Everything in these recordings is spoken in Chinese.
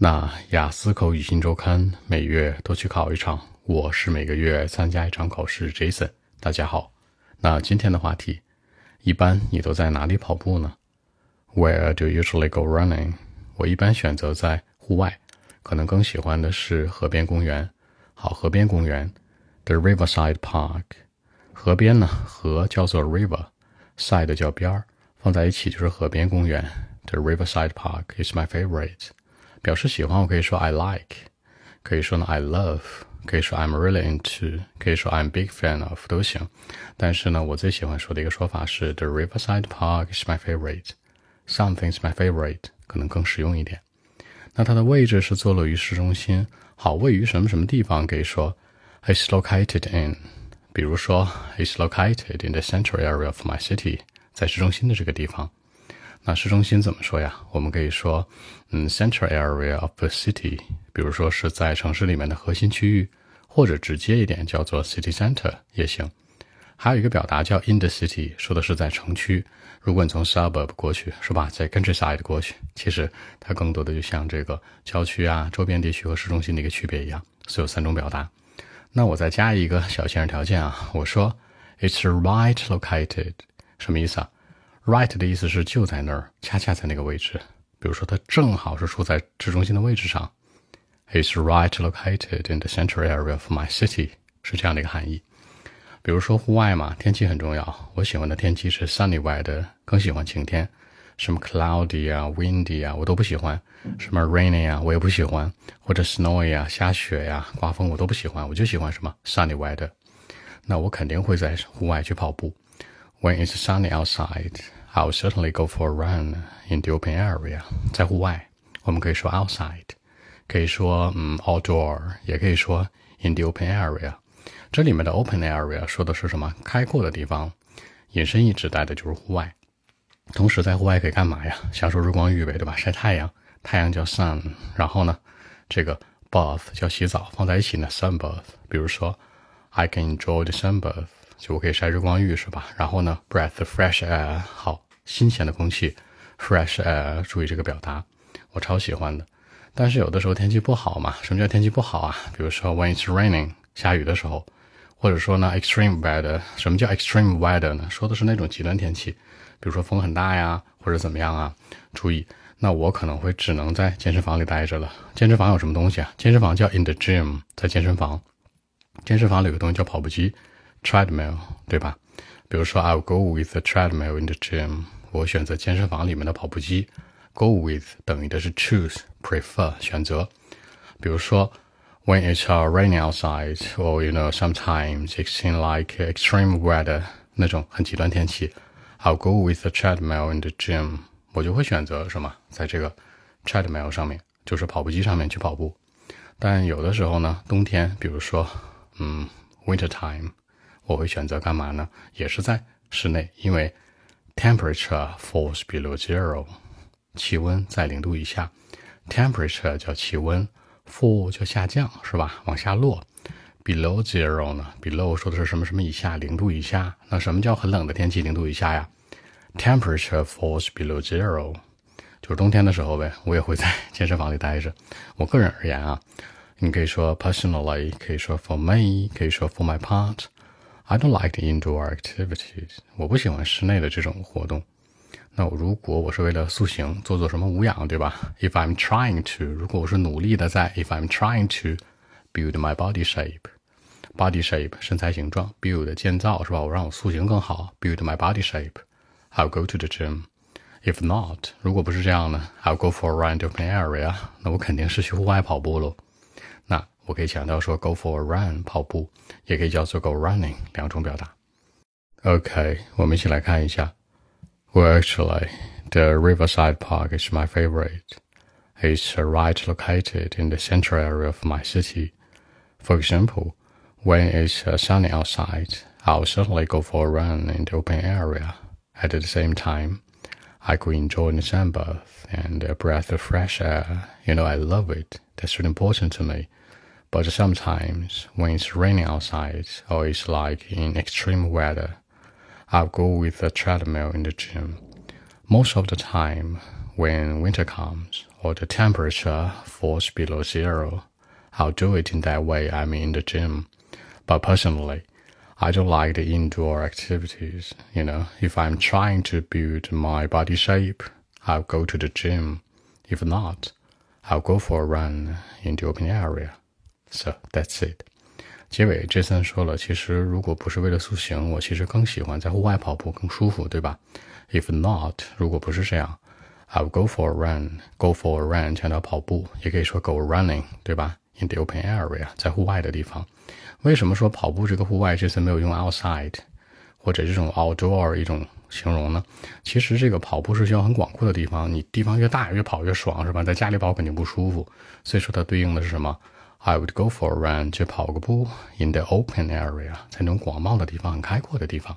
那雅思口语新周刊每月都去考一场，我是每个月参加一场考试。Jason，大家好。那今天的话题，一般你都在哪里跑步呢？Where do you usually go running？我一般选择在户外，可能更喜欢的是河边公园。好，河边公园，the Riverside Park。河边呢，河叫做 river，side 叫边儿，放在一起就是河边公园。The Riverside Park is my favorite。表示喜欢，我可以说 I like，可以说呢 I love，可以说 I'm really into，可以说 I'm big fan of 都行。但是呢，我最喜欢说的一个说法是 The Riverside Park is my favorite。Something's my favorite 可能更实用一点。那它的位置是坐落于市中心，好，位于什么什么地方？可以说 It's located in，比如说 It's located in the central area of my city，在市中心的这个地方。那市中心怎么说呀？我们可以说，嗯，central area of the city，比如说是在城市里面的核心区域，或者直接一点叫做 city center 也行。还有一个表达叫 in the city，说的是在城区。如果你从 suburb 过去，是吧？在 countryside 过去，其实它更多的就像这个郊区啊、周边地区和市中心的一个区别一样，所以有三种表达。那我再加一个小限制条件啊，我说 it's right located，什么意思啊？Right 的意思是就在那儿，恰恰在那个位置。比如说，它正好是处在市中心的位置上。It's right located in the central area of my city，是这样的一个含义。比如说户外嘛，天气很重要。我喜欢的天气是 sunny weather，更喜欢晴天。什么 cloudy 啊，windy 啊，我都不喜欢。什么 rainy 啊，我也不喜欢。或者 snowy 啊，下雪呀，刮风我都不喜欢。我就喜欢什么 sunny weather。那我肯定会在户外去跑步。When it's sunny outside。I'll certainly go for a run in the open area，在户外，我们可以说 outside，可以说嗯 outdoor，也可以说 in the open area。这里面的 open area 说的是什么？开阔的地方，引申义指代的就是户外。同时在户外可以干嘛呀？享受日光浴呗，对吧？晒太阳，太阳叫 sun。然后呢，这个 bath 叫洗澡，放在一起呢 sun bath。比如说，I can enjoy the sun bath，就我可以晒日光浴，是吧？然后呢，breath fresh air，好。新鲜的空气，fresh air，注意这个表达，我超喜欢的。但是有的时候天气不好嘛，什么叫天气不好啊？比如说 when it's raining，下雨的时候，或者说呢 extreme weather，什么叫 extreme weather 呢？说的是那种极端天气，比如说风很大呀，或者怎么样啊。注意，那我可能会只能在健身房里待着了。健身房有什么东西啊？健身房叫 in the gym，在健身房。健身房里有个东西叫跑步机 ，treadmill，对吧？比如说 I'll go with the treadmill in the gym。我选择健身房里面的跑步机，go with 等于的是 choose prefer 选择。比如说，when it's raining outside，or you know sometimes it seems like extreme weather 那种很极端天气，I'll go with the treadmill in the gym。我就会选择什么，在这个 treadmill 上面，就是跑步机上面去跑步。但有的时候呢，冬天，比如说，嗯，winter time， 我会选择干嘛呢？也是在室内，因为 Temperature falls below zero，气温在零度以下。Temperature 叫气温，fall 叫下降，是吧？往下落。Below zero 呢？Below 说的是什么什么以下？零度以下。那什么叫很冷的天气？零度以下呀？Temperature falls below zero，就是冬天的时候呗。我也会在健身房里待着。我个人而言啊，你可以说 personally，可以说 for me，可以说 for my part。I don't like the indoor activities。我不喜欢室内的这种活动。那如果我是为了塑形，做做什么无氧，对吧？If I'm trying to，如果我是努力的在，If I'm trying to build my body shape，body shape 身材形状，build 建造是吧？我让我塑形更好，build my body shape，I'll go to the gym。If not，如果不是这样呢，I'll go for a run in the open area。那我肯定是去户外跑步喽。 我可以强调说，go for a run 跑步，也可以叫做 go running 两种表达。OK，我们一起来看一下。Well, actually, the Riverside Park is my favorite. It's right located in the central area of my city. For example, when it's sunny outside, I'll certainly go for a run in the open area. At the same time, I could enjoy the sun bath and a breath of fresh air. You know, I love it. That's really important to me. But sometimes when it's raining outside or it's like in extreme weather, I'll go with the treadmill in the gym. Most of the time, when winter comes or the temperature falls below zero, I'll do it in that way I'm in the gym. But personally, I don't like the indoor activities. You know, if I'm trying to build my body shape, I'll go to the gym. If not, I'll go for a run in the open area. So that's it. 结尾，Jason 说了，其实如果不是为了塑形，我其实更喜欢在户外跑步，更舒服，对吧？If not，如果不是这样，I'll go for a run，go for a run 强调跑步，也可以说 go running，对吧？In the open area，在户外的地方。为什么说跑步这个户外这次没有用 outside 或者这种 outdoor 一种形容呢？其实这个跑步是需要很广阔的地方，你地方越大，越跑越爽，是吧？在家里跑肯定不舒服，所以说它对应的是什么？I would go for a run，去跑个步，in the open area，在那种广袤的地方、很开阔的地方。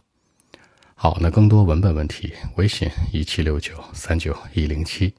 好，那更多文本问题，微信一七六九三九一零七。